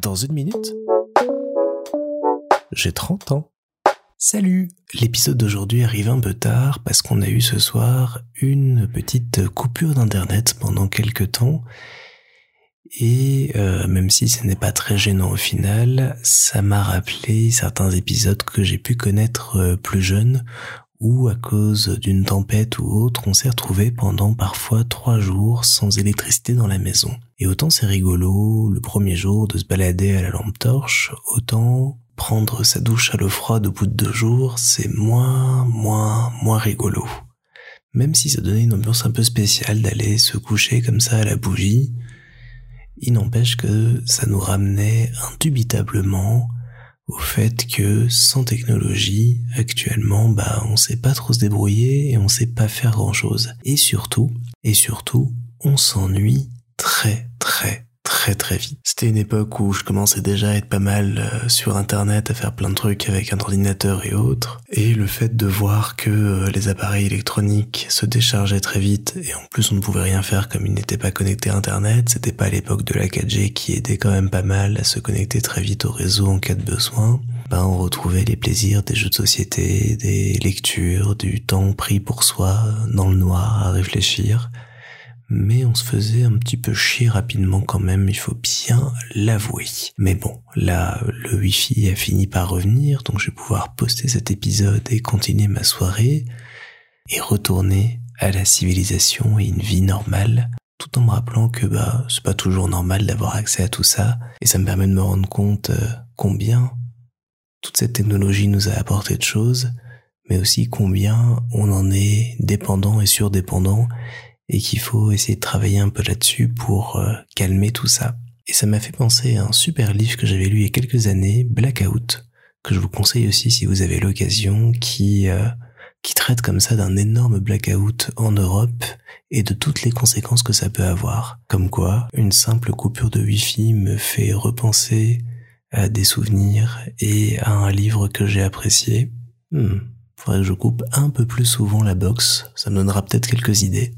Dans une minute, j'ai 30 ans. Salut L'épisode d'aujourd'hui arrive un peu tard parce qu'on a eu ce soir une petite coupure d'internet pendant quelques temps et euh, même si ce n'est pas très gênant au final, ça m'a rappelé certains épisodes que j'ai pu connaître euh, plus jeune où à cause d'une tempête ou autre, on s'est retrouvé pendant parfois trois jours sans électricité dans la maison. Et autant c'est rigolo le premier jour de se balader à la lampe torche, autant prendre sa douche à l'eau froide au bout de deux jours, c'est moins, moins, moins rigolo. Même si ça donnait une ambiance un peu spéciale d'aller se coucher comme ça à la bougie, il n'empêche que ça nous ramenait indubitablement au fait que sans technologie, actuellement, bah, on sait pas trop se débrouiller et on sait pas faire grand chose. Et surtout, et surtout, on s'ennuie très, très, très très vite. C'était une époque où je commençais déjà à être pas mal euh, sur internet, à faire plein de trucs avec un ordinateur et autres, et le fait de voir que euh, les appareils électroniques se déchargeaient très vite, et en plus on ne pouvait rien faire comme ils n'étaient pas connectés à internet, c'était pas l'époque de la 4G qui aidait quand même pas mal à se connecter très vite au réseau en cas de besoin, ben on retrouvait les plaisirs des jeux de société, des lectures, du temps pris pour soi dans le noir à réfléchir, mais on se faisait un petit peu chier rapidement quand même, il faut bien l'avouer. Mais bon, là, le wifi a fini par revenir, donc je vais pouvoir poster cet épisode et continuer ma soirée, et retourner à la civilisation et une vie normale, tout en me rappelant que bah c'est pas toujours normal d'avoir accès à tout ça, et ça me permet de me rendre compte euh, combien toute cette technologie nous a apporté de choses, mais aussi combien on en est dépendant et surdépendant, et qu'il faut essayer de travailler un peu là-dessus pour euh, calmer tout ça. Et ça m'a fait penser à un super livre que j'avais lu il y a quelques années, Blackout, que je vous conseille aussi si vous avez l'occasion, qui euh, qui traite comme ça d'un énorme blackout en Europe et de toutes les conséquences que ça peut avoir. Comme quoi, une simple coupure de wifi me fait repenser à des souvenirs et à un livre que j'ai apprécié. Hmm je coupe un peu plus souvent la boxe, ça me donnera peut-être quelques idées.